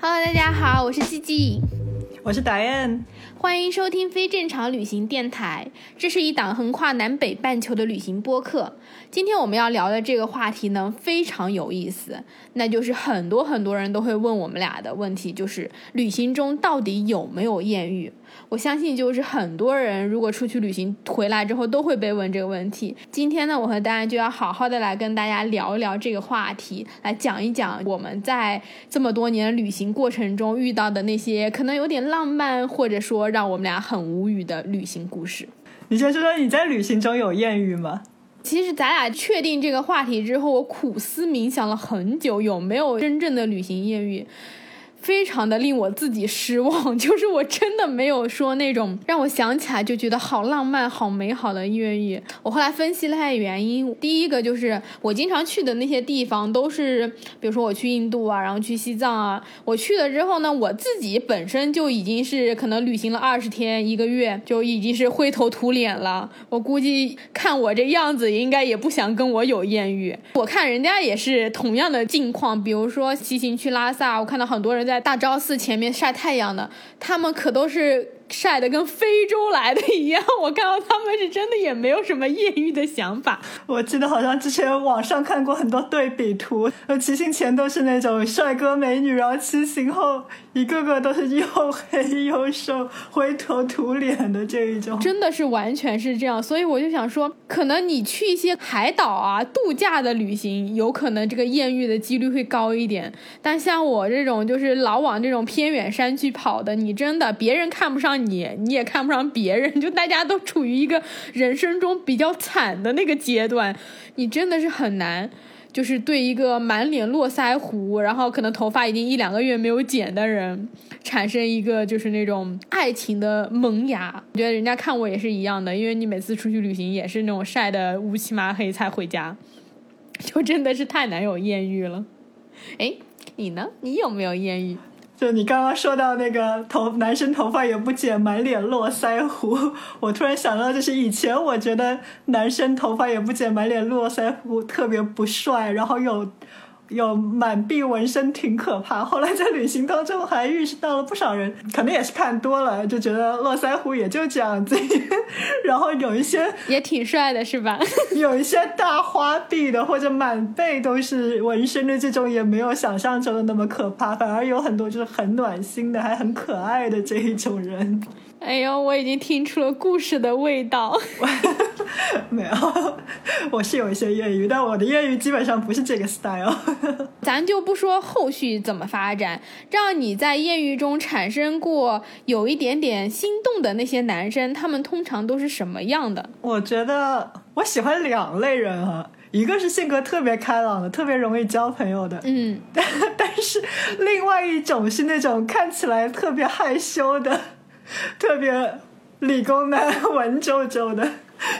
Hello，大家好，我是季季，我是达燕。欢迎收听非正常旅行电台，这是一档横跨南北半球的旅行播客。今天我们要聊的这个话题呢，非常有意思，那就是很多很多人都会问我们俩的问题，就是旅行中到底有没有艳遇？我相信，就是很多人如果出去旅行回来之后，都会被问这个问题。今天呢，我和大家就要好好的来跟大家聊一聊这个话题，来讲一讲我们在这么多年旅行过程中遇到的那些可能有点浪漫，或者说让我们俩很无语的旅行故事。你先说说你在旅行中有艳遇吗？其实咱俩确定这个话题之后，我苦思冥想了很久，有没有真正的旅行艳遇？非常的令我自己失望，就是我真的没有说那种让我想起来就觉得好浪漫、好美好的艳遇。我后来分析了一下原因，第一个就是我经常去的那些地方都是，比如说我去印度啊，然后去西藏啊，我去了之后呢，我自己本身就已经是可能旅行了二十天、一个月，就已经是灰头土脸了。我估计看我这样子，应该也不想跟我有艳遇。我看人家也是同样的境况，比如说骑行去拉萨，我看到很多人在。在大昭寺前面晒太阳的，他们可都是。晒得跟非洲来的一样，我看到他们是真的也没有什么艳遇的想法。我记得好像之前网上看过很多对比图，呃，骑行前都是那种帅哥美女，然后骑行后一个个都是又黑又瘦、灰头土脸的这一种，真的是完全是这样。所以我就想说，可能你去一些海岛啊、度假的旅行，有可能这个艳遇的几率会高一点。但像我这种就是老往这种偏远山区跑的，你真的别人看不上。你你你也看不上别人，就大家都处于一个人生中比较惨的那个阶段，你真的是很难，就是对一个满脸络腮胡，然后可能头发已经一两个月没有剪的人，产生一个就是那种爱情的萌芽。我觉得人家看我也是一样的，因为你每次出去旅行也是那种晒得乌漆麻黑才回家，就真的是太难有艳遇了。哎，你呢？你有没有艳遇？就你刚刚说到那个头男生头发也不剪，满脸络腮胡，我突然想到，就是以前我觉得男生头发也不剪，满脸络腮胡特别不帅，然后有。有满臂纹身挺可怕，后来在旅行当中还遇到了不少人，可能也是看多了，就觉得络腮胡也就这样子。然后有一些也挺帅的，是吧？有一些大花臂的或者满背都是纹身的这种，也没有想象中的那么可怕，反而有很多就是很暖心的，还很可爱的这一种人。哎呦，我已经听出了故事的味道。没有，我是有一些业余，但我的业余基本上不是这个 style。咱就不说后续怎么发展，让你在艳遇中产生过有一点点心动的那些男生，他们通常都是什么样的？我觉得我喜欢两类人啊，一个是性格特别开朗的，特别容易交朋友的，嗯，但是另外一种是那种看起来特别害羞的。特别理工男，文绉绉的。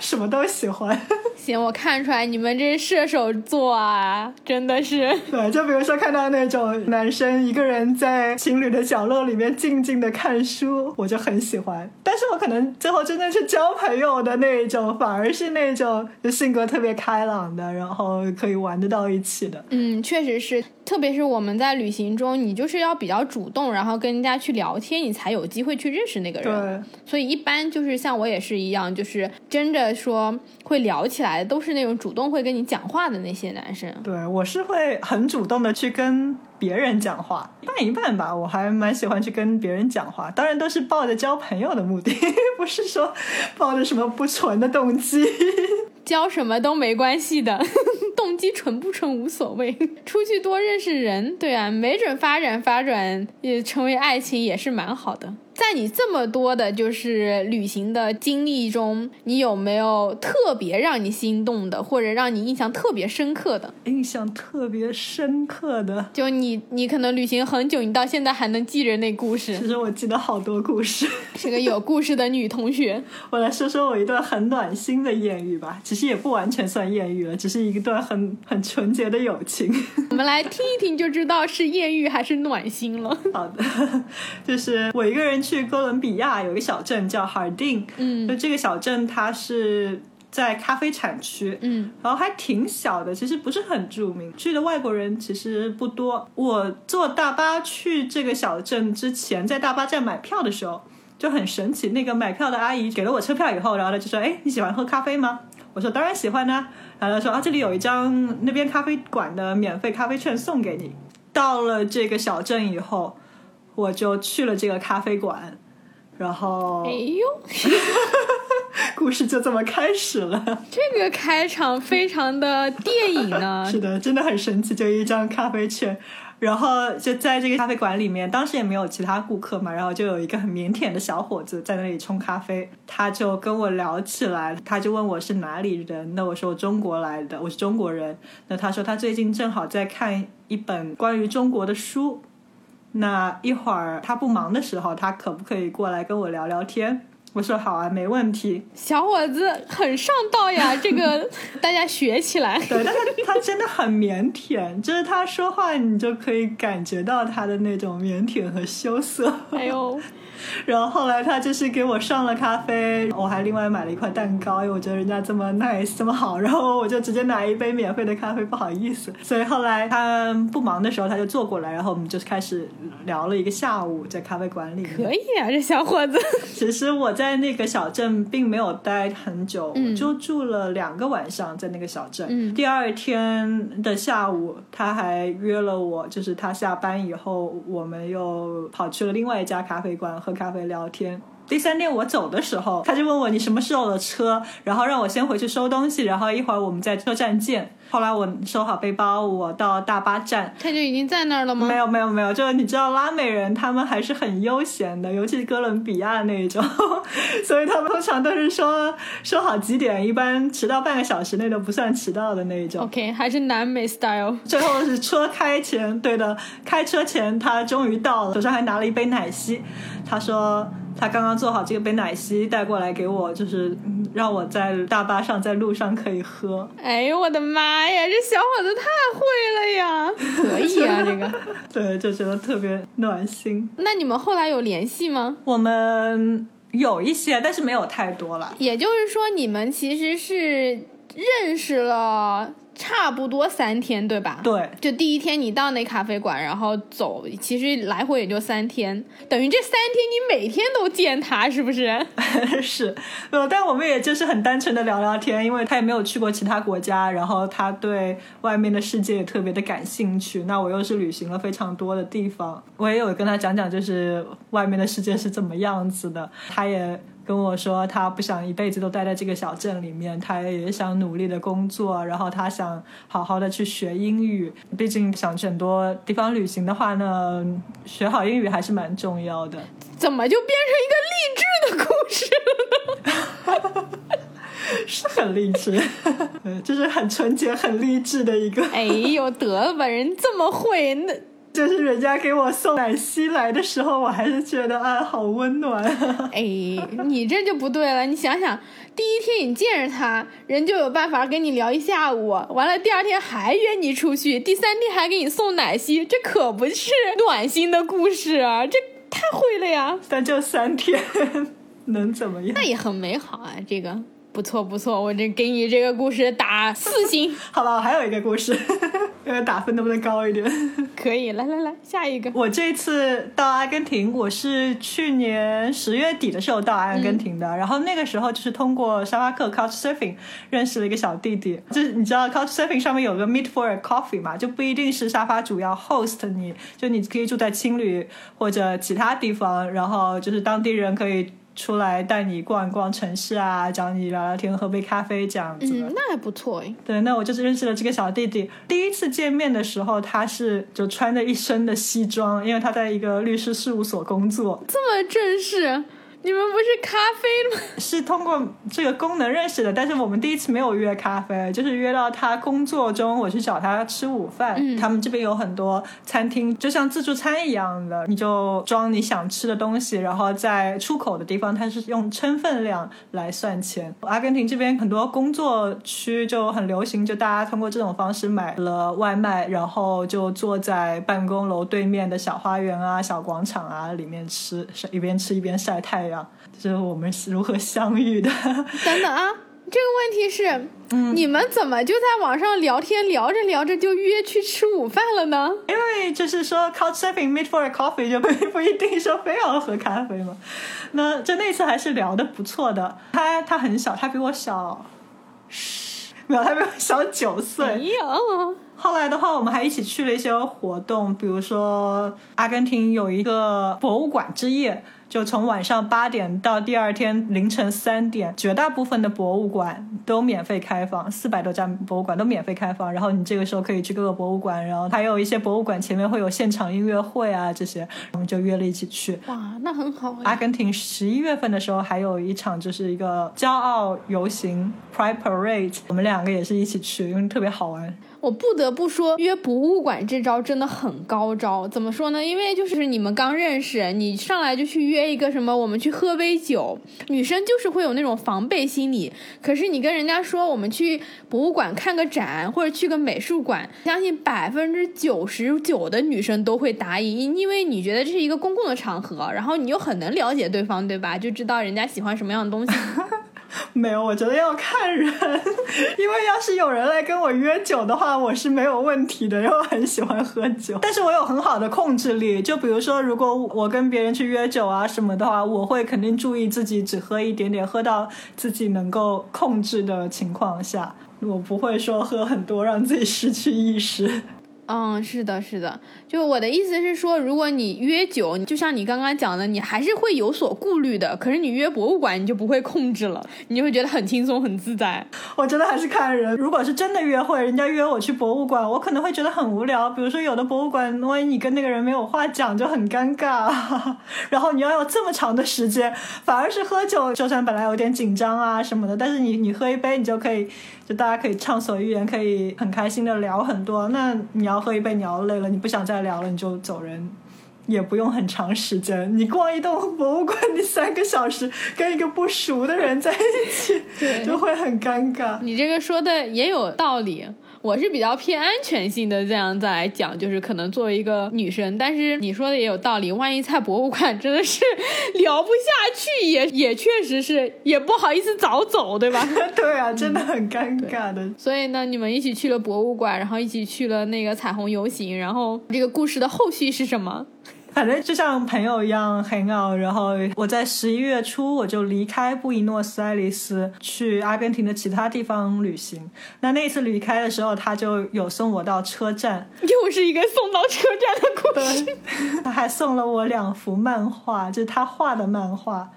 什么都喜欢，行，我看出来你们这射手座啊，真的是。对，就比如说看到那种男生一个人在情侣的角落里面静静的看书，我就很喜欢。但是我可能最后真的去交朋友的那一种，反而是那种就性格特别开朗的，然后可以玩得到一起的。嗯，确实是，特别是我们在旅行中，你就是要比较主动，然后跟人家去聊天，你才有机会去认识那个人。对。所以一般就是像我也是一样，就是真。的说会聊起来，都是那种主动会跟你讲话的那些男生。对我是会很主动的去跟别人讲话，一半一半吧。我还蛮喜欢去跟别人讲话，当然都是抱着交朋友的目的，不是说抱着什么不纯的动机。交什么都没关系的，动机纯不蠢无所谓。出去多认识人，对啊，没准发展发展也成为爱情也是蛮好的。在你这么多的，就是旅行的经历中，你有没有特别让你心动的，或者让你印象特别深刻的？印象特别深刻的，就你，你可能旅行很久，你到现在还能记着那故事。其实我记得好多故事，是个有故事的女同学。我来说说我一段很暖心的艳遇吧，其实也不完全算艳遇了，只是一段很很纯洁的友情。我们来听一听，就知道是艳遇还是暖心了。好的，就是我一个人。去哥伦比亚有一个小镇叫哈尔丁，嗯，就这个小镇它是在咖啡产区，嗯，然后还挺小的，其实不是很著名，去的外国人其实不多。我坐大巴去这个小镇之前，在大巴站买票的时候就很神奇，那个买票的阿姨给了我车票以后，然后她就说：“哎，你喜欢喝咖啡吗？”我说：“当然喜欢呢。”然后她说：“啊，这里有一张那边咖啡馆的免费咖啡券送给你。”到了这个小镇以后，我就去了这个咖啡馆，然后哎呦，故事就这么开始了。这个开场非常的电影呢。是的，真的很神奇，就一张咖啡券。然后就在这个咖啡馆里面，当时也没有其他顾客嘛，然后就有一个很腼腆的小伙子在那里冲咖啡，他就跟我聊起来，他就问我是哪里人，那我说我中国来的，我是中国人。那他说他最近正好在看一本关于中国的书，那一会儿他不忙的时候，他可不可以过来跟我聊聊天？我说好啊，没问题。小伙子很上道呀，这个 大家学起来。对，但是他真的很腼腆，就是他说话你就可以感觉到他的那种腼腆和羞涩。哎呦，然后后来他就是给我上了咖啡，我还另外买了一块蛋糕，因为我觉得人家这么 nice 这么好，然后我就直接拿一杯免费的咖啡，不好意思。所以后来他不忙的时候，他就坐过来，然后我们就开始聊了一个下午，在咖啡馆里。可以啊，这小伙子。其实我在那个小镇并没有待很久，嗯就住了两个晚上在那个小镇。嗯第二天的下午，他还约了我，就是他下班以后，我们又跑去了另外一家咖啡馆喝咖啡聊天。第三天我走的时候，他就问我你什么时候的车，然后让我先回去收东西，然后一会儿我们在车站见。后来我收好背包，我到大巴站，他就已经在那儿了吗？没有没有没有，就是你知道拉美人他们还是很悠闲的，尤其是哥伦比亚那一种，所以他们通常都是说说好几点，一般迟到半个小时内都不算迟到的那一种。OK，还是南美 style。最后是车开前，对的，开车前他终于到了，手上还拿了一杯奶昔。他说他刚刚做好这个杯奶昔带过来给我，就是嗯让我在大巴上在路上可以喝。哎呦我的妈呀，这小伙子太会了呀！可以啊，这个。对，就觉得特别暖心。那你们后来有联系吗？我们有一些，但是没有太多了。也就是说，你们其实是认识了差不多三天，对吧？对，就第一天你到那咖啡馆，然后走，其实来回也就三天，等于这三天你每天都见他，是不是？是，呃，但我们也就是很单纯的聊聊天，因为他也没有去过其他国家，然后他对外面的世界也特别的感兴趣。那我又是旅行了非常多的地方，我也有跟他讲讲，就是外面的世界是怎么样子的。他也跟我说，他不想一辈子都待在这个小镇里面，他也想努力的工作，然后他想好好的去学英语。毕竟想去很多地方旅行的话呢，学好英语还是蛮重要的。怎么就变成一个励志的故事了呢？是很励志，对，就是很纯洁、很励志的一个。哎呦，得了吧，人这么会，那就是人家给我送奶昔来的时候，我还是觉得啊，好温暖。哎，你这就不对了。你想想，第一天你见着他，人就有办法跟你聊一下午，完了第二天还约你出去，第三天还给你送奶昔，这可不是暖心的故事啊！这太会了呀，但就三天，能怎么样那？也很美好啊，这个。不错不错，我这给你这个故事打四星，好了，我还有一个故事，这个打分能不能高一点？可以，来来来，下一个。我这次到阿根廷，我是去年十月底的时候到阿根廷的，然后那个时候就是通过沙发客 Couchsurfing 认识了一个小弟弟，就是你知道 Couchsurfing 上面有个 Meet for a Coffee 嘛，就不一定是沙发主要 host 你，就你可以住在青旅或者其他地方，然后就是当地人可以。出来带你逛一逛城市啊，找你聊聊天、喝杯咖啡这样子。嗯，那还不错哎。对，那我就是认识了这个小弟弟。第一次见面的时候，他是就穿着一身的西装，因为他在一个律师事务所工作，这么正式，你们不是咖啡吗？是通过这个功能认识的。但是我们第一次没有约咖啡，就是约到他工作中，我去找他吃午饭。嗯他们这边有很多餐厅，就像自助餐一样的，你就装你想吃的东西，然后在出口的地方，它是用称分量来算钱。阿根廷这边很多工作区就很流行，就大家通过这种方式买了外卖，然后就坐在办公楼对面的小花园啊、小广场啊里面吃，一边吃一边晒太阳。这是我们是如何相遇的。等等啊，这个问题是，你们怎么就在网上聊天聊着聊着就约去吃午饭了呢？因为就是说 couchsurfing meet for a coffee 就不 不一定说非要喝咖啡嘛。那就那次还是聊的不错的。他他很小，他比我小十，没有，他比我小九岁。没有，后来的话，我们还一起去了一些活动，比如说阿根廷有一个博物馆之夜，就从晚上八点到第二天凌晨三点，绝大部分的博物馆都免费开放，四百多家博物馆都免费开放。然后你这个时候可以去各个博物馆，然后还有一些博物馆前面会有现场音乐会啊这些，我们就约了一起去。哇，那很好阿哎。根廷十一月份的时候还有一场就是一个骄傲游行 （Pride Parade），我们两个也是一起去，因为特别好玩。我不得不说，约博物馆这招真的很高招。怎么说呢？因为就是你们刚认识，你上来就去约一个什么，我们去喝杯酒，女生就是会有那种防备心理。可是你跟人家说我们去博物馆看个展，或者去个美术馆，相信百分之九十九的女生都会答应，因为你觉得这是一个公共的场合，然后你又很能了解对方，对吧？就知道人家喜欢什么样的东西。没有，我觉得要看人，因为要是有人来跟我约酒的话，我是没有问题的，因为我很喜欢喝酒，但是我有很好的控制力。就比如说，如果我跟别人去约酒啊什么的话，我会肯定注意自己只喝一点点，喝到自己能够控制的情况下，我不会说喝很多让自己失去意识。嗯，是的，是的，就我的意思是说，如果你约酒，就像你刚刚讲的，你还是会有所顾虑的。可是你约博物馆，你就不会控制了，你就会觉得很轻松、很自在。我真的还是看人。如果是真的约会，人家约我去博物馆，我可能会觉得很无聊。比如说，有的博物馆，万一你跟那个人没有话讲，就很尴尬。然后你要有这么长的时间，反而是喝酒，就算本来有点紧张啊什么的，但是你你喝一杯，你就可以，就大家可以畅所欲言，可以很开心的聊很多。那你要喝一杯，你要累了，你不想再聊了，你就走人。也不用很长时间，你逛一栋博物馆，你三个小时跟一个不熟的人在一起，就会很尴尬。你这个说的也有道理。我是比较偏安全性的这样再来讲，就是可能作为一个女生，但是你说的也有道理。万一在博物馆真的是聊不下去，也 也确实是也不好意思早走，对吧？对啊，真的很尴尬的。所以呢，你们一起去了博物馆，然后一起去了那个彩虹游行，然后这个故事的后续是什么？反正就像朋友一样 hang out，然后我在十一月初我就离开布宜诺斯艾利斯，去阿根廷的其他地方旅行。那那次离开的时候，他就有送我到车站，又是一个送到车站的故事。对，他还送了我两幅漫画，就是他画的漫画。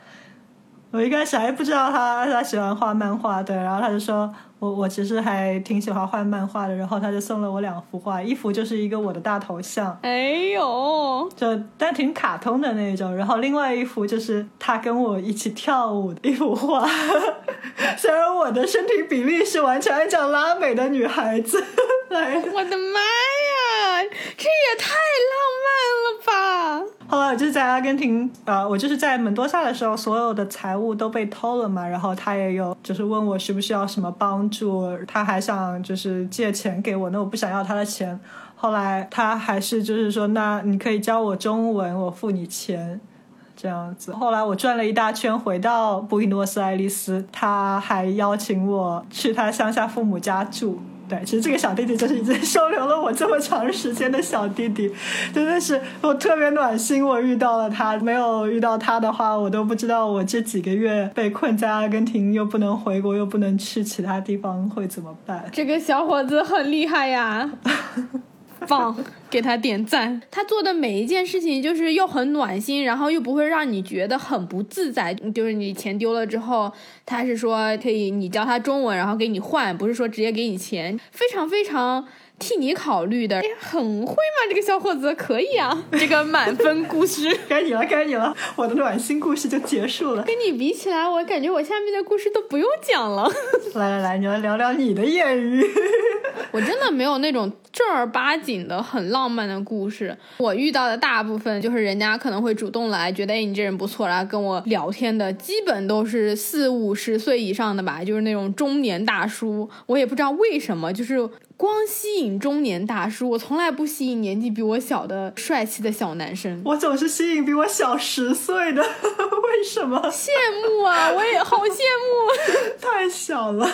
我一开始还不知道他他喜欢画漫画，对，然后他就说我我其实还挺喜欢画漫画的，然后他就送了我两幅画，一幅就是一个我的大头像，哎呦，就但挺卡通的那种，然后另外一幅就是他跟我一起跳舞的一幅画，虽然我的身体比例是完全按照拉美的女孩子来的。我的妈呀，这也太浪漫了吧！后来我就在阿根廷，呃，我就是在门多萨的时候，所有的财物都被偷了嘛，然后他也有就是问我需不需要什么帮助，他还想就是借钱给我，那我不想要他的钱。后来他还是就是说，那你可以教我中文，我付你钱。这样子，后来我转了一大圈，回到布宜诺斯艾利斯，他还邀请我去他乡下父母家住。对，其实这个小弟弟就是已经收留了我这么长时间的小弟弟，真的是我特别暖心。我遇到了他，没有遇到他的话，我都不知道我这几个月被困在阿根廷，又不能回国，又不能去其他地方，会怎么办？这个小伙子很厉害呀，棒，给他点赞。他做的每一件事情就是又很暖心，然后又不会让你觉得很不自在。就是你钱丢了之后，他是说可以你教他中文，然后给你换，不是说直接给你钱，非常非常。替你考虑的，哎，很会吗，这个小伙子可以啊，这个满分故事。该你了，该你了，我的暖心故事就结束了。跟你比起来，我感觉我下面的故事都不用讲了。来来来，你来聊聊你的艳遇。我真的没有那种正儿八经的很浪漫的故事。我遇到的大部分就是人家可能会主动来，觉得哎你这人不错，然后跟我聊天的，基本都是四五十岁以上的吧，就是那种中年大叔。我也不知道为什么，就是光吸引中年大叔，我从来不吸引年纪比我小的帅气的小男生。我总是吸引比我小十岁的，为什么？羡慕啊，我也好羡慕。太小了。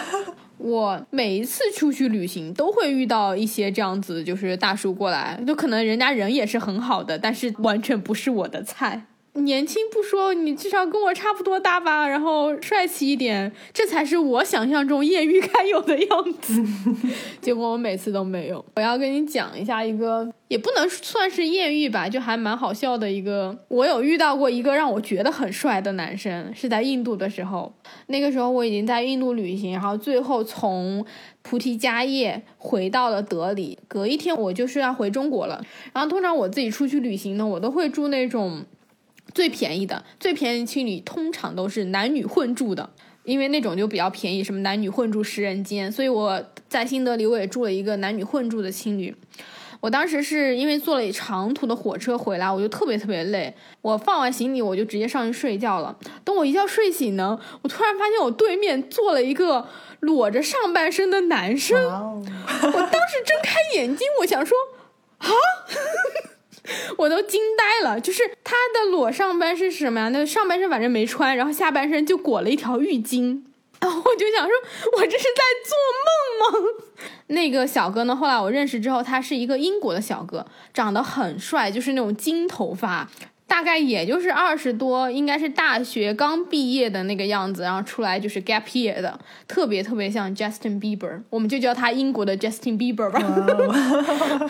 我每一次出去旅行都会遇到一些这样子，就是大叔过来，就可能人家人也是很好的，但是完全不是我的菜。年轻不说，你至少跟我差不多大吧，然后帅气一点，这才是我想象中艳遇该有的样子。结果我每次都没有。我要跟你讲一下一个，也不能算是艳遇吧，就还蛮好笑的一个。我有遇到过一个让我觉得很帅的男生，是在印度的时候。那个时候我已经在印度旅行，然后最后从菩提迦叶回到了德里。隔一天我就是要回中国了。然后通常我自己出去旅行呢，我都会住那种。最便宜的，最便宜的青旅通常都是男女混住的，因为那种就比较便宜，什么男女混住十人间。所以我在新德里我也住了一个男女混住的青旅。我当时是因为坐了长途的火车回来，我就特别特别累。我放完行李我就直接上去睡觉了。等我一觉睡醒呢，我突然发现我对面坐了一个裸着上半身的男生。我当时睁开眼睛，我想说，啊。我都惊呆了，就是他的裸上半身是什么呀？那上半身反正没穿，然后下半身就裹了一条浴巾，然后我就想说，我这是在做梦吗？那个小哥呢？后来我认识之后，他是一个英国的小哥，长得很帅，就是那种金头发。大概也就是二十多，应该是大学刚毕业的那个样子，然后出来就是 gap year 的，特别特别像 Justin Bieber，我们就叫他英国的 Justin Bieber 吧。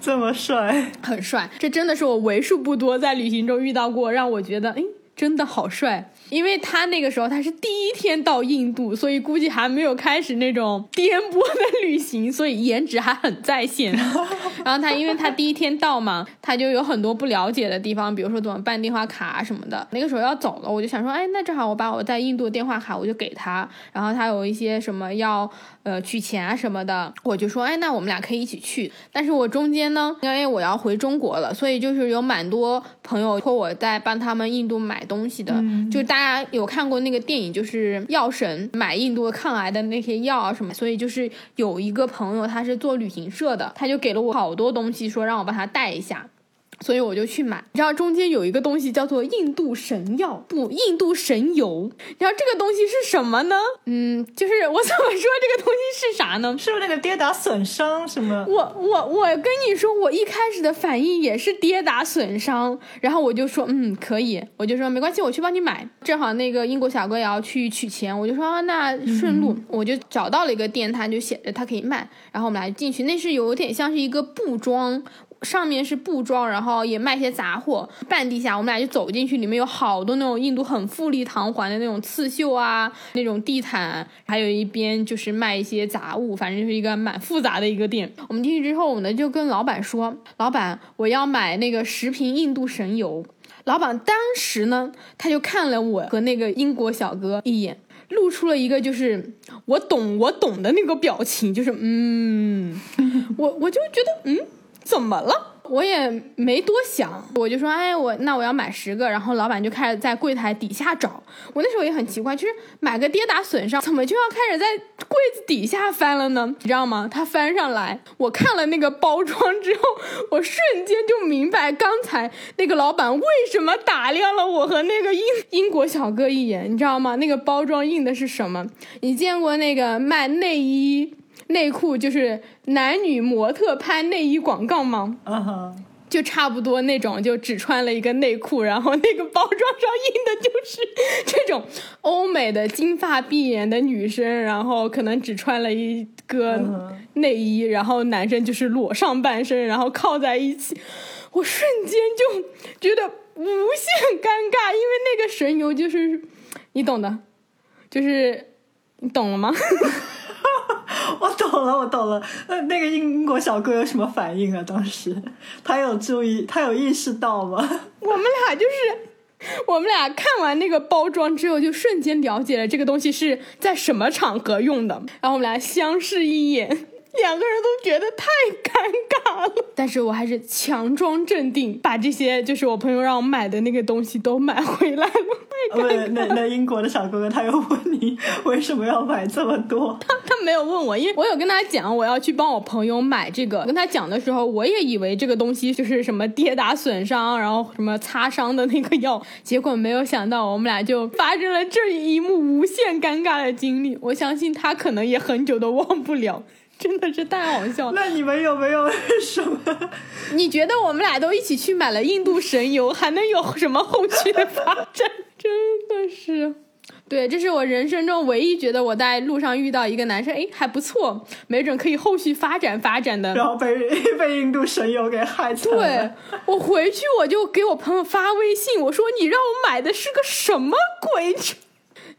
这么帅，很帅，这真的是我为数不多在旅行中遇到过让我觉得，哎，真的好帅。因为他那个时候他是第一天到印度，所以估计还没有开始那种颠簸的旅行，所以颜值还很在线。然后他因为他第一天到嘛，他就有很多不了解的地方，比如说怎么办电话卡什么的。那个时候要走了，我就想说，哎，那正好我把我在印度的电话卡我就给他，然后他有一些什么要呃取钱啊什么的，我就说，哎，那我们俩可以一起去。但是我中间呢，因为我要回中国了，所以就是有蛮多朋友托我在帮他们印度买东西的，就大。大家有看过那个电影，就是药神买印度抗癌的那些药啊什么，所以就是有一个朋友他是做旅行社的，他就给了我好多东西，说让我帮他带一下。所以我就去买，你知道中间有一个东西叫做印度神药，不，印度神油。你知道这个东西是什么呢？嗯，就是我怎么说这个东西是啥呢？是不是那个跌打损伤什么？我我我跟你说，我一开始的反应也是跌打损伤，然后我就说嗯可以，我就说没关系，我去帮你买。正好那个英国小哥也要去取钱，我就说那顺路，我就找到了一个店，他就写着他可以卖，然后我们俩进去，那是有点像是一个布庄。上面是布庄，然后也卖些杂货。半地下，我们俩就走进去，里面有好多那种印度很富丽堂皇的那种刺绣啊，那种地毯，还有一边就是卖一些杂物，反正就是一个蛮复杂的一个店。我们进去之后，我呢就跟老板说：“老板，我要买那个十瓶印度神油。”老板当时呢，他就看了我和那个英国小哥一眼，露出了一个就是我懂我懂的那个表情，就是嗯，我我就觉得嗯。怎么了？我也没多想，我就说，哎，我那我要买十个，然后老板就开始在柜台底下找。我那时候也很奇怪，就是买个跌打损伤，怎么就要开始在柜子底下翻了呢？你知道吗？他翻上来，我看了那个包装之后，我瞬间就明白刚才那个老板为什么打量了我和那个英英国小哥一眼，你知道吗？那个包装印的是什么？你见过那个卖内衣？内裤就是男女模特拍内衣广告吗？就差不多那种，就只穿了一个内裤，然后那个包装上印的就是这种欧美的金发碧眼的女生，然后可能只穿了一个内衣，然后男生就是裸上半身，然后靠在一起，我瞬间就觉得无限尴尬，因为那个神游就是你懂的，就是你懂了吗？我懂了，我懂了。那那个英国小哥有什么反应啊？当时 他有注意，他有意识到吗？我们俩就是，我们俩看完那个包装之后，就瞬间了解了这个东西是在什么场合用的。然后我们俩相视一眼，两个人都觉得太。但是我还是强装镇定，把这些就是我朋友让我买的那个东西都买回来了。太尴尬那那英国的小哥哥他又问你为什么要买这么多？他他没有问我，因为我有跟他讲我要去帮我朋友买这个。跟他讲的时候，我也以为这个东西就是什么跌打损伤，然后什么擦伤的那个药。结果没有想到，我们俩就发生了这一幕无限尴尬的经历。我相信他可能也很久都忘不了，真的是太好笑了。那你们有没有什么？你觉得我们俩都一起去买了印度神油，还能有什么后续的发展？真的是，对，这是我人生中唯一觉得我在路上遇到一个男生，哎，还不错，没准可以后续发展发展的。然后被被印度神油给害惨了。对我回去我就给我朋友发微信，我说你让我买的是个什么鬼？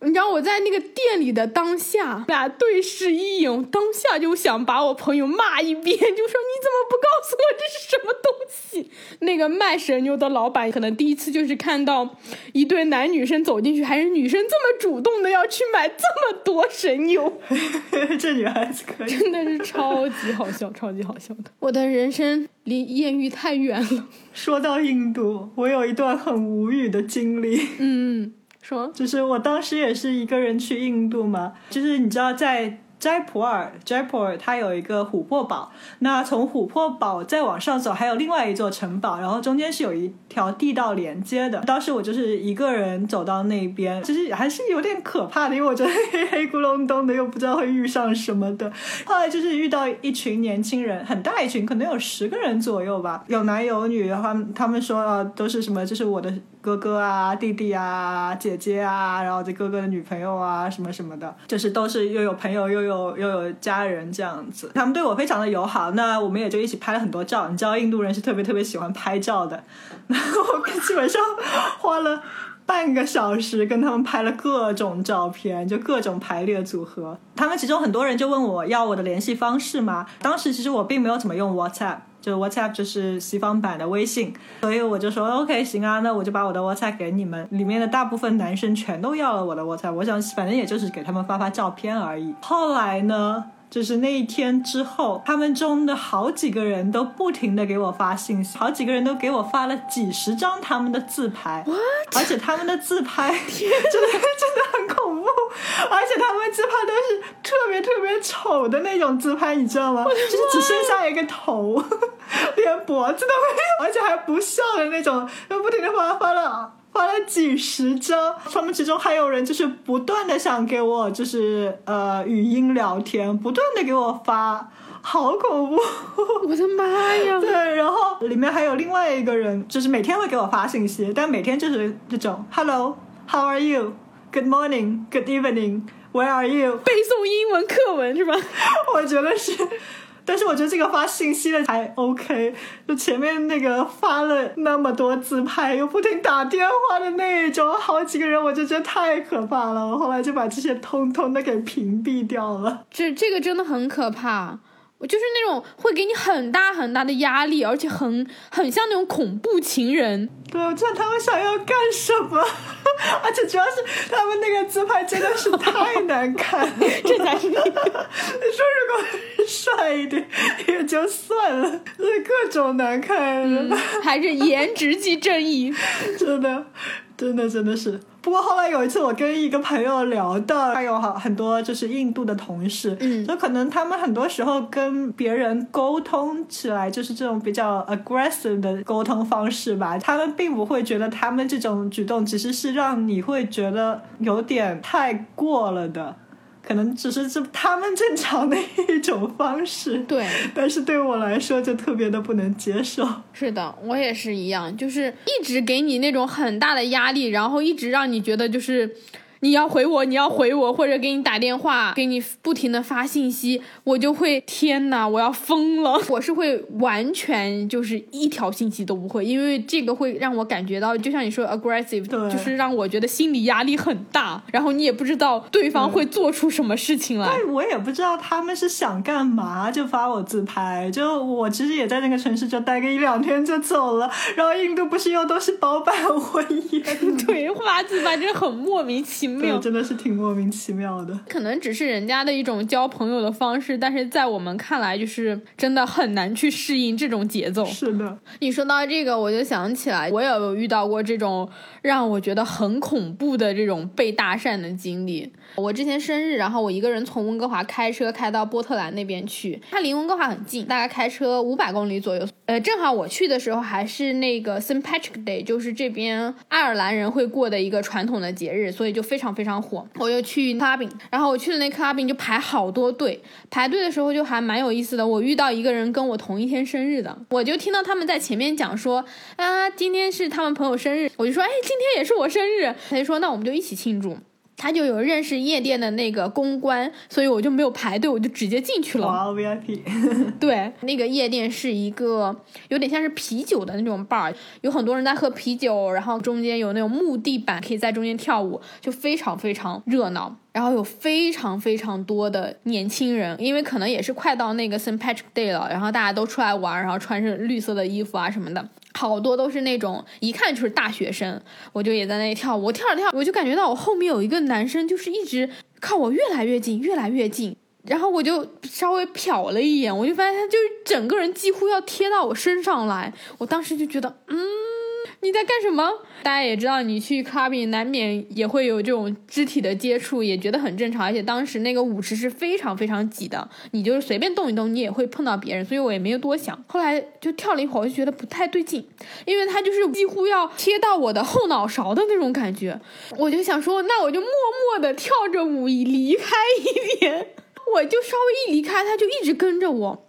你知道我在那个店里的当下，俩对视一眼，当下就想把我朋友骂一遍，就说你怎么不告诉我这是什么东西？那个卖神牛的老板可能第一次就是看到一对男女生走进去，还是女生这么主动的要去买这么多神牛，这女孩子可以。真的是超级好笑，超级好笑的。我的人生离艳遇太远了。说到印度，我有一段很无语的经历。嗯，说就是我当时也是一个人去印度嘛，就是你知道在斋普尔，斋普尔它有一个琥珀堡，那从琥珀堡再往上走，还有另外一座城堡，然后中间是有一条地道连接的。当时我就是一个人走到那边，其实还是有点可怕的，因为我觉得黑黑咕隆咚的，又不知道会遇上什么的。后来就是遇到一群年轻人，很大一群，可能有十个人左右吧，有男有女，他们他们说啊，都是什么，就是我的哥哥啊、弟弟啊、姐姐啊，然后这哥哥的女朋友啊，什么什么的，就是都是又有朋友又有又有家人这样子。他们对我非常的友好，那我们也就一起拍了很多照。你知道印度人是特别特别喜欢拍照的，然后我基本上花了。半个小时跟他们拍了各种照片，就各种排列组合。他们其中很多人就问我要我的联系方式嘛。当时其实我并没有怎么用 WhatsApp，就 WhatsApp 就是西方版的微信，所以我就说 OK 行啊，那我就把我的 WhatsApp 给你们。里面的大部分男生全都要了我的 WhatsApp，我想反正也就是给他们发发照片而已。后来呢？就是那一天之后，他们中的好几个人都不停的给我发信息，好几个人都给我发了几十张他们的自拍，而且他们的自拍真的真的很恐怖，而且他们自拍都是特别特别丑的那种自拍，你知道吗？就是只剩下一个头，连脖子都没有，而且还不笑的那种，就不停的发发了。发了几十张，他们其中还有人就是不断的想给我就是呃语音聊天，不断的给我发，好恐怖！我的妈呀！对，然后里面还有另外一个人，就是每天会给我发信息，但每天就是这种 Hello，How are you？Good morning，Good evening，Where are you？背诵英文课文是吧？我觉得是。但是我觉得这个发信息的还 OK，就前面那个发了那么多自拍又不停打电话的那种，好几个人我就觉得太可怕了。我后来就把这些通通的给屏蔽掉了。这这个真的很可怕，就是那种会给你很大很大的压力，而且很很像那种恐怖情人。对，我知道他们想要干什么，而且主要是他们那个自拍真的是太难看，这才是。你说如果帅一点也就算了，是各种难看，还是颜值即正义，真的，真的，真的是。不过后来有一次，我跟一个朋友聊到，他有好很多就是印度的同事，嗯，就可能他们很多时候跟别人沟通起来，就是这种比较 aggressive 的沟通方式吧。他们并不会觉得他们这种举动其实是让你会觉得有点太过了的。可能只是这他们正常的一种方式，对，但是对我来说就特别的不能接受。是的，我也是一样，就是一直给你那种很大的压力，然后一直让你觉得就是你要回我，你要回我，或者给你打电话，给你不停的发信息，我就会天呐，我要疯了！我是会完全就是一条信息都不会，因为这个会让我感觉到，就像你说 aggressive，对就是让我觉得心理压力很大，然后你也不知道对方会做出什么事情来。对我也不知道他们是想干嘛，就发我自拍。就我其实也在那个城市就待个一两天就走了，然后印度不是又都是包办婚宴，对，发自拍真的很莫名其妙。妙，真的是挺莫名其妙的。可能只是人家的一种交朋友的方式，但是在我们看来，就是真的很难去适应这种节奏。是的，你说到这个，我就想起来，我也有遇到过这种让我觉得很恐怖的这种被搭讪的经历。我之前生日，然后我一个人从温哥华开车开到波特兰那边去，它离温哥华很近，大概开车五百公里左右。呃，正好我去的时候还是那个 St. Patrick Day，就是这边爱尔兰人会过的一个传统的节日，所以就非常非常火。我就去 clubbing，然后我去的那 clubbing 就排好多队，排队的时候就还蛮有意思的。我遇到一个人跟我同一天生日的，我就听到他们在前面讲说啊，今天是他们朋友生日，我就说哎，今天也是我生日，他就说那我们就一起庆祝。他就有认识夜店的那个公关，所以我就没有排队，我就直接进去了。哇，VIP！对，那个夜店是一个有点像是啤酒的那种 bar，有很多人在喝啤酒，然后中间有那种木地板，可以在中间跳舞，就非常非常热闹。然后有非常非常多的年轻人，因为可能也是快到那个 St. Patrick Day 了，然后大家都出来玩，然后穿着绿色的衣服啊什么的。好多都是那种一看就是大学生，我就也在那里跳我，跳着跳，我就感觉到我后面有一个男生，就是一直靠我越来越近，越来越近，然后我就稍微瞟了一眼，我就发现他就是整个人几乎要贴到我身上来，我当时就觉得，嗯。你在干什么？大家也知道，你去 clubbing 难免也会有这种肢体的接触，也觉得很正常。而且当时那个舞池是非常非常挤的，你就是随便动一动，你也会碰到别人，所以我也没有多想。后来就跳了一会儿，我就觉得不太对劲，因为他就是几乎要贴到我的后脑勺的那种感觉，我就想说，那我就默默的跳着舞离开一点，我就稍微一离开，他就一直跟着我，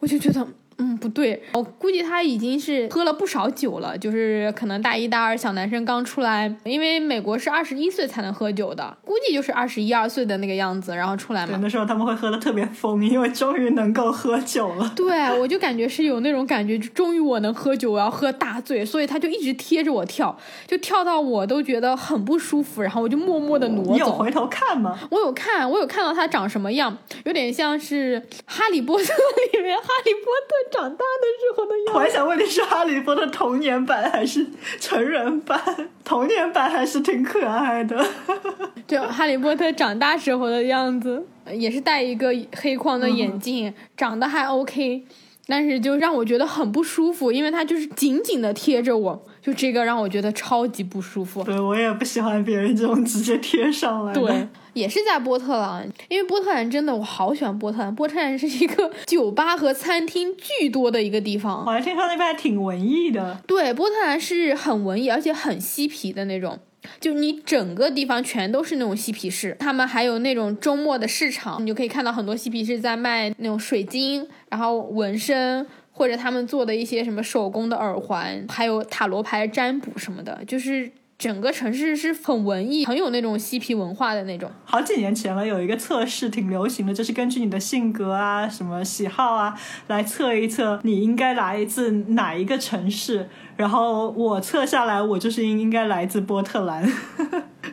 我就觉得。嗯，不对，我估计他已经是喝了不少酒了，就是可能大一、大二小男生刚出来，因为美国是二十一岁才能喝酒的，估计就是二十一二岁的那个样子，然后出来嘛。那时候他们会喝的特别疯，因为终于能够喝酒了。对，我就感觉是有那种感觉，终于我能喝酒，我要喝大醉，所以他就一直贴着我跳，就跳到我都觉得很不舒服，然后我就默默的挪走。你有回头看吗？我有看，我有看到他长什么样，有点像是《哈利波特 》里面哈利波特。长大的时候的样子，我还想问你是哈利波特童年版还是成人版？童年版还是挺可爱的。就哈利波特长大时候的样子，也是戴一个黑框的眼镜，长得还 OK，但是就让我觉得很不舒服，因为它就是紧紧的贴着我，就这个让我觉得超级不舒服。对我也不喜欢别人这种直接贴上来。对。也是在波特兰，因为波特兰真的我好喜欢波特兰。波特兰是一个 酒吧和餐厅巨多的一个地方。好像听说那边还挺文艺的。对，波特兰是很文艺，而且很嬉皮的那种。就你整个地方全都是那种嬉皮士，他们还有那种周末的市场，你就可以看到很多嬉皮士在卖那种水晶，然后纹身，或者他们做的一些什么手工的耳环，还有塔罗牌占卜什么的，就是。整个城市是很文艺，很有那种嬉皮文化的那种。好几年前了，有一个测试挺流行的，就是根据你的性格啊、什么喜好啊，来测一测你应该来自哪一个城市。然后我测下来，我就是应应该来自波特兰。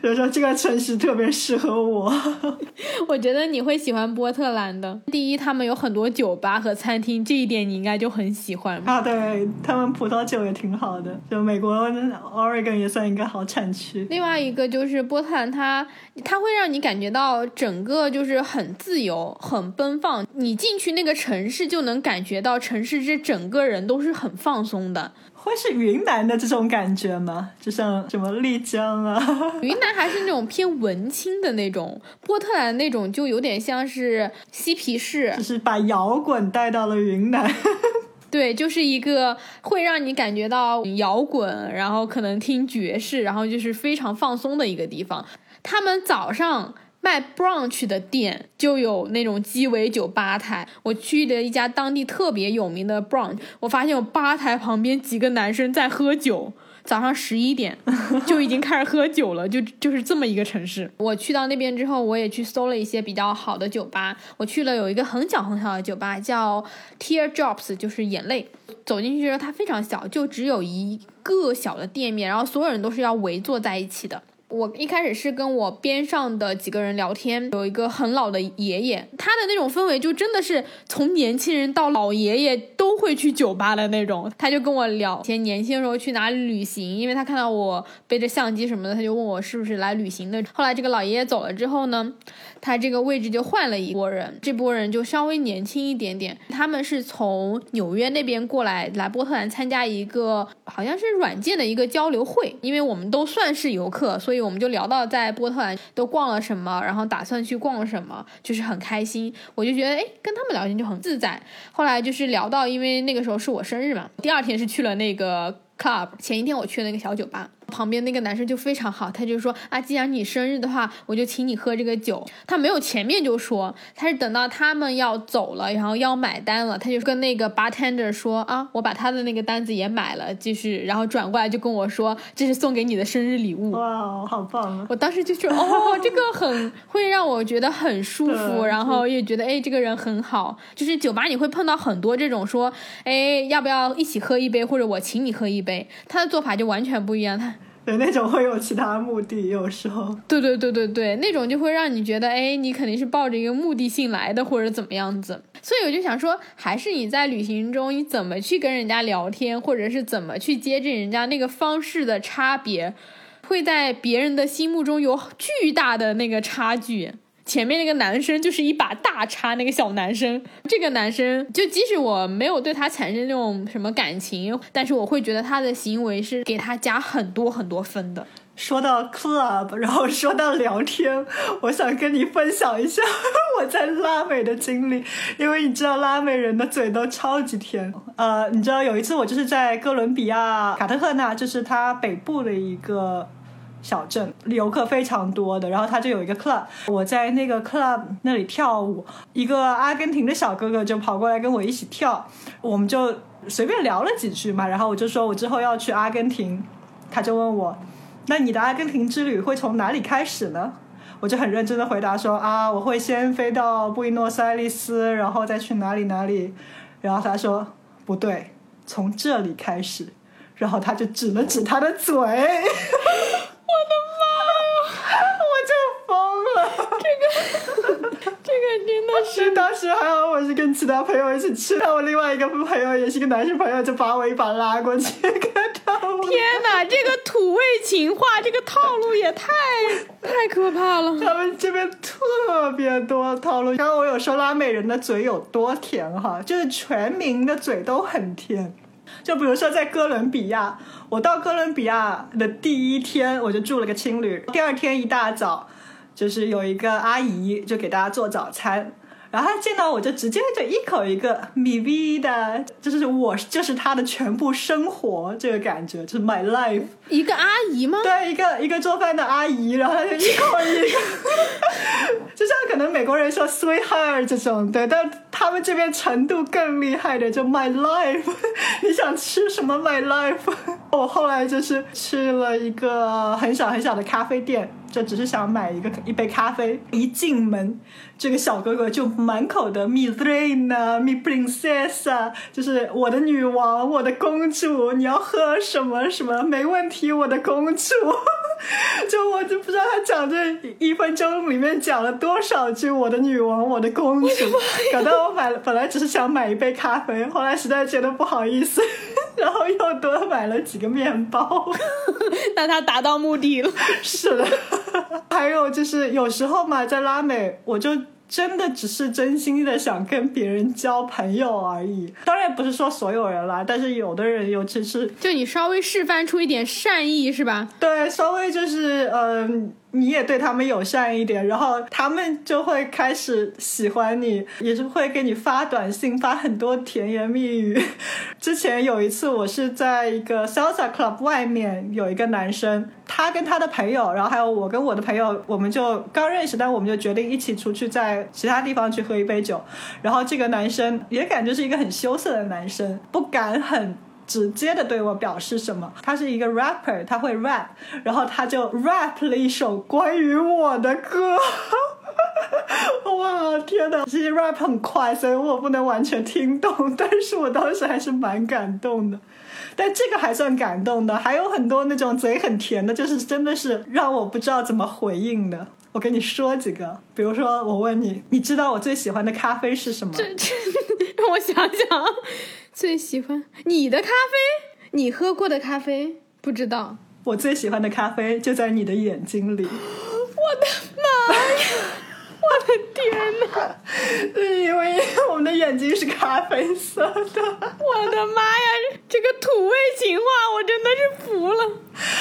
就说这个城市特别适合我，我觉得你会喜欢波特兰的。第一，他们有很多酒吧和餐厅，这一点你应该就很喜欢啊。对他们葡萄酒也挺好的，就美国 Oregon 也算一个好产区。另外一个就是波特兰，它它会让你感觉到整个就是很自由、很奔放。你进去那个城市，就能感觉到城市这整个人都是很放松的。会是云南的这种感觉吗？就像什么丽江啊？云南还是那种偏文青的那种，波特兰那种就有点像是嬉皮士，就是把摇滚带到了云南。对，就是一个会让你感觉到摇滚，然后可能听爵士，然后就是非常放松的一个地方。他们早上。卖 brunch 的店就有那种鸡尾酒吧台。我去的一家当地特别有名的 brunch，我发现有吧台旁边几个男生在喝酒，早上十一点就已经开始喝酒了，就就是这么一个城市。我去到那边之后，我也去搜了一些比较好的酒吧。我去了有一个很小很小的酒吧，叫 Teardrops，就是眼泪。走进去之后，它非常小，就只有一个小的店面，然后所有人都是要围坐在一起的。我一开始是跟我边上的几个人聊天，有一个很老的爷爷，他的那种氛围就真的是从年轻人到老爷爷都会去酒吧的那种。他就跟我聊，以前年轻时候去哪里旅行，因为他看到我背着相机什么的，他就问我是不是来旅行的。后来这个老爷爷走了之后呢，他这个位置就换了一拨人，这波人就稍微年轻一点点，他们是从纽约那边过来来波特兰参加一个好像是软件的一个交流会，因为我们都算是游客，所以。我们就聊到在波特兰都逛了什么，然后打算去逛什么，就是很开心。我就觉得，哎，跟他们聊天就很自在。后来就是聊到，因为那个时候是我生日嘛，第二天是去了那个 club，前一天我去了那个小酒吧。旁边那个男生就非常好，他就说啊，既然你生日的话，我就请你喝这个酒。他没有前面就说，他是等到他们要走了，然后要买单了，他就跟那个 bartender 说啊，我把他的那个单子也买了，就是然后转过来就跟我说，这是送给你的生日礼物。哇，好棒啊！我当时就觉得哦，这个很会让我觉得很舒服，然后也觉得哎，这个人很好。就是酒吧你会碰到很多这种说，哎，要不要一起喝一杯，或者我请你喝一杯。他的做法就完全不一样，他。对，那种会有其他目的，有时候。对对对对对，那种就会让你觉得，哎，你肯定是抱着一个目的性来的，或者怎么样子。所以我就想说，还是你在旅行中，你怎么去跟人家聊天，或者是怎么去接近人家那个方式的差别，会在别人的心目中有巨大的那个差距。前面那个男生就是一把大叉，那个小男生，这个男生就即使我没有对他产生那种什么感情，但是我会觉得他的行为是给他加很多很多分的。说到 club，然后说到聊天，我想跟你分享一下我在拉美的经历，因为你知道拉美人的嘴都超级甜。呃，你知道有一次我就是在哥伦比亚卡特赫纳，就是它北部的一个。小镇游客非常多的，然后他就有一个 club，我在那个 club 那里跳舞，一个阿根廷的小哥哥就跑过来跟我一起跳，我们就随便聊了几句嘛，然后我就说我之后要去阿根廷，他就问我，那你的阿根廷之旅会从哪里开始呢？我就很认真的回答说啊，我会先飞到布宜诺斯艾利斯，然后再去哪里哪里，然后他说不对，从这里开始，然后他就指了指他的嘴。我的妈呀！我就疯了。这个，这个真的是。当时还好，我是跟其他朋友一起吃，然后我另外一个朋友也是个男生朋友，就把我一把拉过去跟他天哪，这个土味情话，这个套路也太太可怕了。他们这边特别多套路。刚刚我有说拉美人的嘴有多甜哈，就是全民的嘴都很甜。就比如说在哥伦比亚，我到哥伦比亚的第一天，我就住了个青旅。第二天一大早，就是有一个阿姨就给大家做早餐。然后他见到我就直接就一口一个米 V 的，就是我就是他的全部生活，这个感觉就是 my life。一个阿姨吗？对，一个一个做饭的阿姨，然后他就一口一个，就像可能美国人说 sweetheart 这种，对，但他们这边程度更厉害的就 my life。你想吃什么 my life？我后来就是去了一个很小很小的咖啡店。就只是想买一个一杯咖啡，一进门，这个小哥哥就满口的 mi reina mi princesa，就是我的女王，我的公主，你要喝什么什么没问题，我的公主。就我就不知道他讲这一分钟里面讲了多少句我的女王，我的公主，搞得我买了本来只是想买一杯咖啡，后来实在觉得不好意思，然后又多买了几个面包。那他达到目的了。是的。还有就是有时候嘛，在拉美，我就真的只是真心的想跟别人交朋友而已。当然不是说所有人啦，但是有的人，尤其是就你稍微示范出一点善意，是吧？对，稍微就是嗯。你也对他们友善一点，然后他们就会开始喜欢你，也是会给你发短信，发很多甜言蜜语。之前有一次，我是在一个 salsa club 外面，有一个男生，他跟他的朋友，然后还有我跟我的朋友，我们就刚认识，但我们就决定一起出去，在其他地方去喝一杯酒。然后这个男生也感觉是一个很羞涩的男生，不敢很。直接的对我表示什么？他是一个 rapper，他会 rap，然后他就 rap 了一首关于我的歌。哇，天哪！其实 rap 很快，所以我不能完全听懂，但是我当时还是蛮感动的。但这个还算感动的，还有很多那种嘴很甜的，就是真的是让我不知道怎么回应的。我跟你说几个，比如说我问你，你知道我最喜欢的咖啡是什么？这这，让我想想，最喜欢你的咖啡，你喝过的咖啡，不知道。我最喜欢的咖啡就在你的眼睛里。我的妈呀！我的天哪！对 因为我们的眼睛是咖啡色的。我的妈呀！这个土味情话，我真的是服了。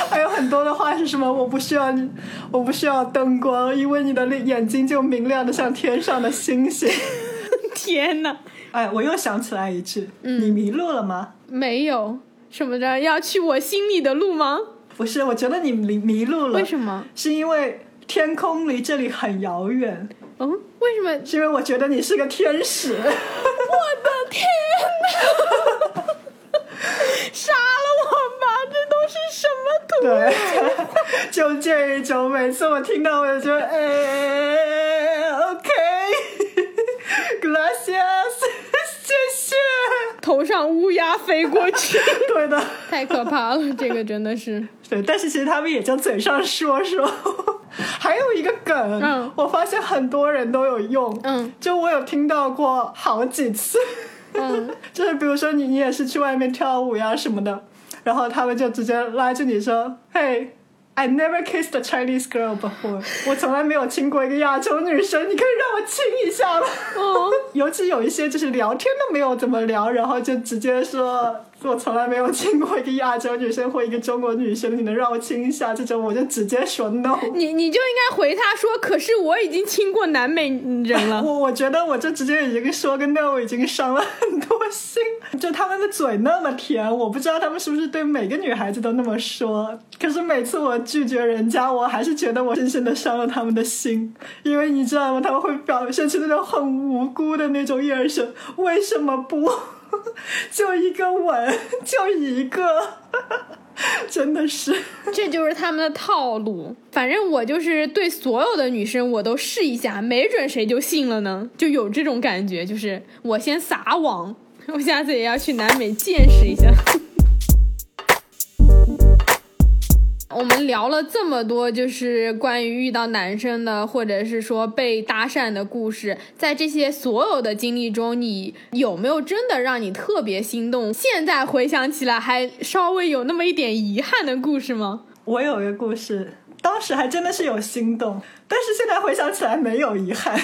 还有很多的话是什么？我不需要你，我不需要灯光，因为你的眼睛就明亮的像天上的星星。天哪！哎，我又想起来一句，你迷路了吗？没有什么的，要去我心里的路吗？不是，我觉得你迷迷路了。为什么？是因为。天空离这里很遥远。嗯，为什么？是因为我觉得你是个天使。我的天哪！杀了我吧！这都是什么图？对，就这一种。每次我听到，我就觉得：“哎头上乌鸦飞过去。对的，太可怕了，这个真的是。对，但是其实他们也就嘴上说说。还有一个梗，嗯我发现很多人都有用，嗯，就我有听到过好几次，嗯，就是比如说你你也是去外面跳舞呀什么的，然后他们就直接拉着你说，嘿。I never kissed a Chinese girl before。我从来没有亲过一个亚洲女生，你可以让我亲一下吗？嗯，尤其有一些就是聊天都没有怎么聊，然后就直接说，我从来没有亲过一个亚洲女生或一个中国女生，你能让我亲一下？这种我就直接说 no。你你就应该回他说，可是我已经亲过南美人了。我我觉得我就直接已经说个 no，已经伤了很多心。就他们的嘴那么甜，我不知道他们是不是对每个女孩子都那么说。可是每次我拒绝人家，我还是觉得我深深的伤了他们的心。因为你知道吗？他们会表现出那种很无辜的那种眼神。为什么不？就一个吻，就一个，真的是。这就是他们的套路。反正我就是对所有的女生，我都试一下，没准谁就信了呢。就有这种感觉，就是我先撒网。我下次也要去南美见识一下。我们聊了这么多，就是关于遇到男生的，或者是说被搭讪的故事。在这些所有的经历中，你有没有真的让你特别心动？现在回想起来，还稍微有那么一点遗憾的故事吗？我有一个故事，当时还真的是有心动，但是现在回想起来没有遗憾。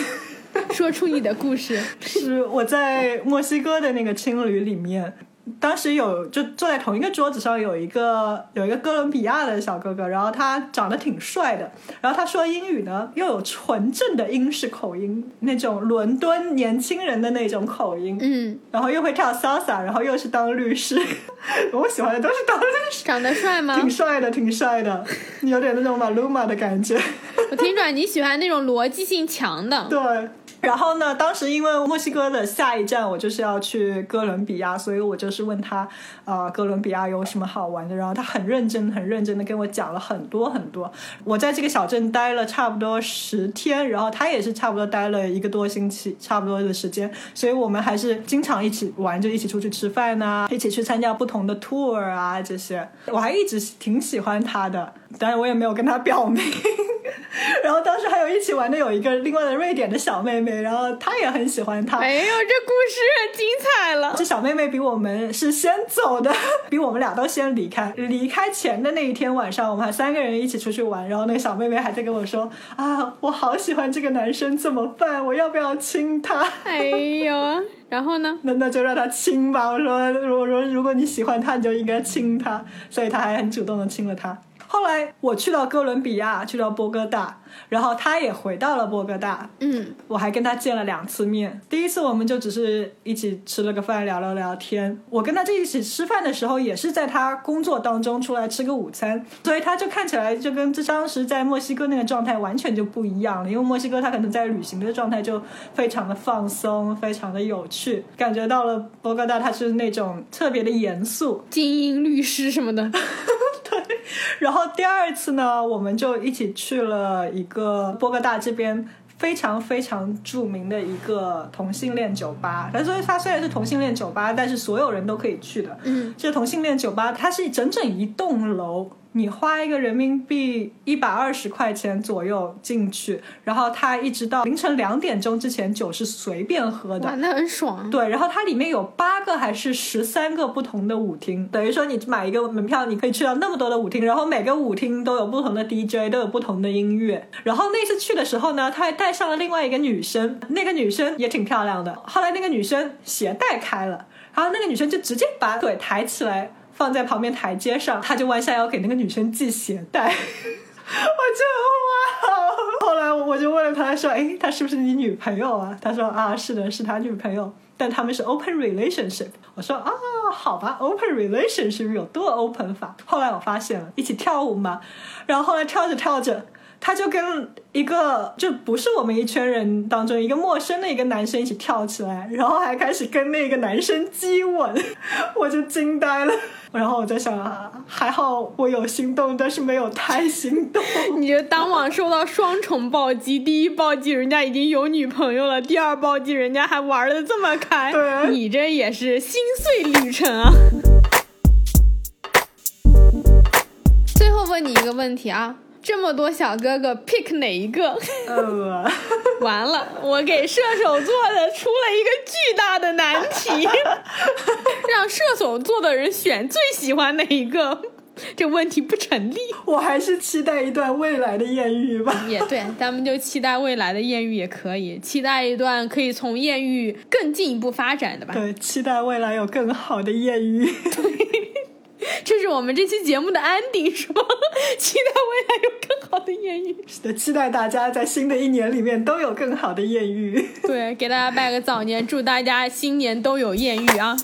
说出你的故事，是我在墨西哥的那个青旅里面。当时有就坐在同一个桌子上，有一个有一个哥伦比亚的小哥哥，然后他长得挺帅的，然后他说英语呢又有纯正的英式口音，那种伦敦年轻人的那种口音，嗯，然后又会跳 salsa，然后又是当律师，我喜欢的都是当律师。长得帅吗？挺帅的，挺帅的，有点那种马鲁马的感觉。我听出来你喜欢那种逻辑性强的。对。然后呢？当时因为墨西哥的下一站我就是要去哥伦比亚，所以我就是问他，啊，哥伦比亚有什么好玩的？然后他很认真、很认真的跟我讲了很多很多。我在这个小镇待了差不多十天，然后他也是差不多待了一个多星期，差不多的时间。所以我们还是经常一起玩，就一起出去吃饭呐，一起去参加不同的 tour 啊这些。我还一直挺喜欢他的，但是我也没有跟他表明。然后当时还有一起玩的有一个另外的瑞典的小妹妹，然后她也很喜欢他。哎呦，这故事精彩了！这小妹妹比我们是先走的，比我们俩都先离开。离开前的那一天晚上，我们还三个人一起出去玩，然后那个小妹妹还在跟我说：“啊，我好喜欢这个男生，怎么办？我要不要亲他？” 哎呦，然后呢？那那就让他亲吧。我说，如果说如果你喜欢他，你就应该亲他。所以他还很主动的亲了他。后来我去到哥伦比亚，去到波哥大。然后他也回到了波哥大，嗯，我还跟他见了两次面。第一次我们就只是一起吃了个饭，聊了聊天。我跟他在一起吃饭的时候，也是在他工作当中出来吃个午餐，所以他就看起来就跟这当时在墨西哥那个状态完全就不一样了。因为墨西哥他可能在旅行的状态就非常的放松，非常的有趣。感觉到了波哥大他是那种特别的严肃，精英律师什么的。对。然后第二次呢，我们就一起去了。一个波哥大这边非常非常著名的一个同性恋酒吧。但所以它虽然是同性恋酒吧，但是所有人都可以去的。嗯，这同性恋酒吧它是整整一栋楼。你花一个人民币一百二十块钱左右进去，然后它一直到凌晨两点钟之前酒是随便喝的，哇，那很爽。对，然后它里面有八个还是十三个不同的舞厅，等于说你买一个门票，你可以去到那么多的舞厅，然后每个舞厅都有不同的 DJ，都有不同的音乐。然后那次去的时候呢，他还带上了另外一个女生，那个女生也挺漂亮的。后来那个女生鞋带开了，然后那个女生就直接把腿抬起来。放在旁边台阶上，他就弯下腰给那个女生系鞋带，我就哇！后来我就问他说：“哎，他是不是你女朋友啊？”他说：“啊，是的，是他女朋友，但他们是 open relationship。”我说：“啊，好吧，open relationship 有多 open 法？”后来我发现了，一起跳舞嘛，然后后来跳着跳着。他就跟一个就不是我们一圈人当中一个陌生的一个男生一起跳起来，然后还开始跟那个男生激吻，我就惊呆了。然后我在想，还好我有心动，但是没有太心动。你就当晚受到双重暴击：第一暴击人家已经有女朋友了，第二暴击人家还玩的这么开。对，你这也是心碎旅程啊。最后问你一个问题啊。这么多小哥哥，pick 哪一个？呃 完了，我给射手座的出了一个巨大的难题，让射手座的人选最喜欢哪一个？这问题不成立。我还是期待一段未来的艳遇吧。也对，咱们就期待未来的艳遇也可以，期待一段可以从艳遇更进一步发展的吧。对，期待未来有更好的艳遇。这是我们这期节目的安迪，是吗？期待未来有更好的艳遇。是的，期待大家在新的一年里面都有更好的艳遇。对，给大家拜个早年，祝大家新年都有艳遇啊！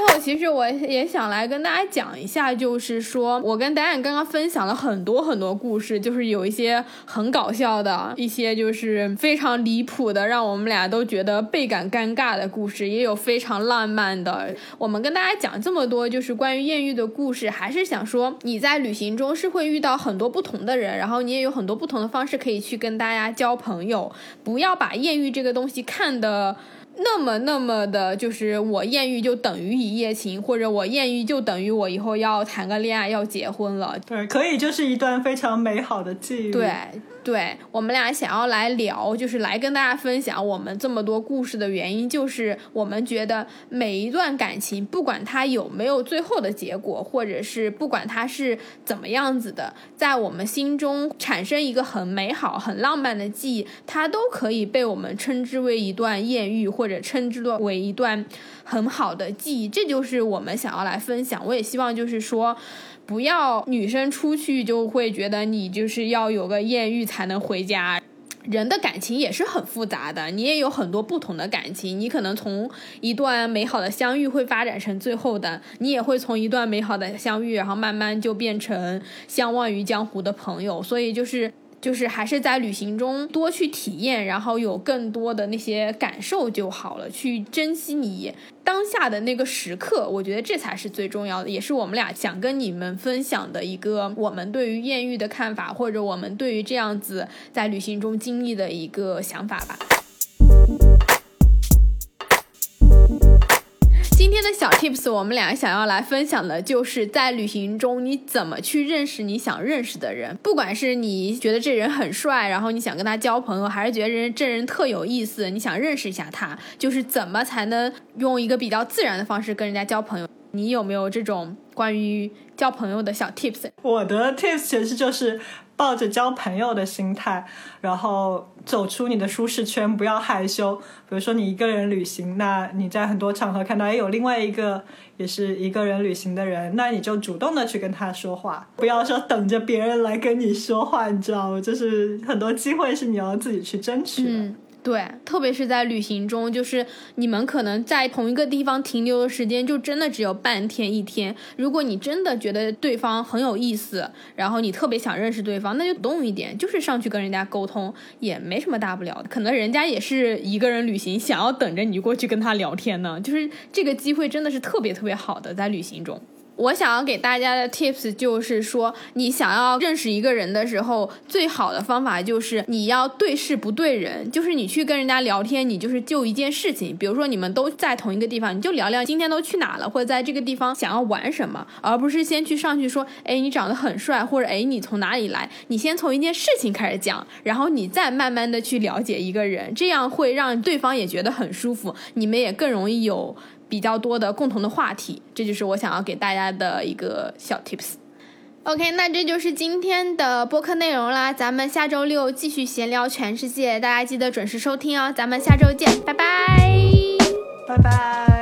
最后，其实我也想来跟大家讲一下，就是说我跟导演刚刚分享了很多很多故事，就是有一些很搞笑的，一些就是非常离谱的，让我们俩都觉得倍感尴尬的故事，也有非常浪漫的。我们跟大家讲这么多，就是关于艳遇的故事，还是想说你在旅行中是会遇到很多不同的人，然后你也有很多不同的方式可以去跟大家交朋友，不要把艳遇这个东西看的。那么那么的，就是我艳遇就等于一夜情，或者我艳遇就等于我以后要谈个恋爱要结婚了。对，可以就是一段非常美好的际遇。对。对我们俩想要来聊，就是来跟大家分享我们这么多故事的原因，就是我们觉得每一段感情，不管它有没有最后的结果，或者是不管它是怎么样子的，在我们心中产生一个很美好、很浪漫的记忆，它都可以被我们称之为一段艳遇，或者称之为一段很好的记忆。这就是我们想要来分享。我也希望就是说。不要女生出去就会觉得你就是要有个艳遇才能回家，人的感情也是很复杂的，你也有很多不同的感情，你可能从一段美好的相遇会发展成最后的，你也会从一段美好的相遇，然后慢慢就变成相忘于江湖的朋友，所以就是。就是还是在旅行中多去体验，然后有更多的那些感受就好了。去珍惜你当下的那个时刻，我觉得这才是最重要的，也是我们俩想跟你们分享的一个我们对于艳遇的看法，或者我们对于这样子在旅行中经历的一个想法吧。今天的小 tips，我们俩想要来分享的，就是在旅行中你怎么去认识你想认识的人。不管是你觉得这人很帅，然后你想跟他交朋友，还是觉得人这人特有意思，你想认识一下他，就是怎么才能用一个比较自然的方式跟人家交朋友。你有没有这种关于交朋友的小 tips？我的 tips 其实就是。抱着交朋友的心态，然后走出你的舒适圈，不要害羞。比如说你一个人旅行，那你在很多场合看到诶有另外一个也是一个人旅行的人，那你就主动的去跟他说话，不要说等着别人来跟你说话，你知道吗？就是很多机会是你要自己去争取的。对，特别是在旅行中，就是你们可能在同一个地方停留的时间，就真的只有半天一天。如果你真的觉得对方很有意思，然后你特别想认识对方，那就动一点，就是上去跟人家沟通，也没什么大不了的。可能人家也是一个人旅行，想要等着你过去跟他聊天呢。就是这个机会真的是特别特别好的，在旅行中。我想要给大家的 tips 就是说，你想要认识一个人的时候，最好的方法就是你要对事不对人，就是你去跟人家聊天，你就是就一件事情，比如说你们都在同一个地方，你就聊聊今天都去哪了，或者在这个地方想要玩什么，而不是先去上去说，哎，你长得很帅，或者哎，你从哪里来？你先从一件事情开始讲，然后你再慢慢的去了解一个人，这样会让对方也觉得很舒服，你们也更容易有。比较多的共同的话题，这就是我想要给大家的一个小 tips。OK，那这就是今天的播客内容啦，咱们下周六继续闲聊全世界，大家记得准时收听哦，咱们下周见，拜拜，拜拜。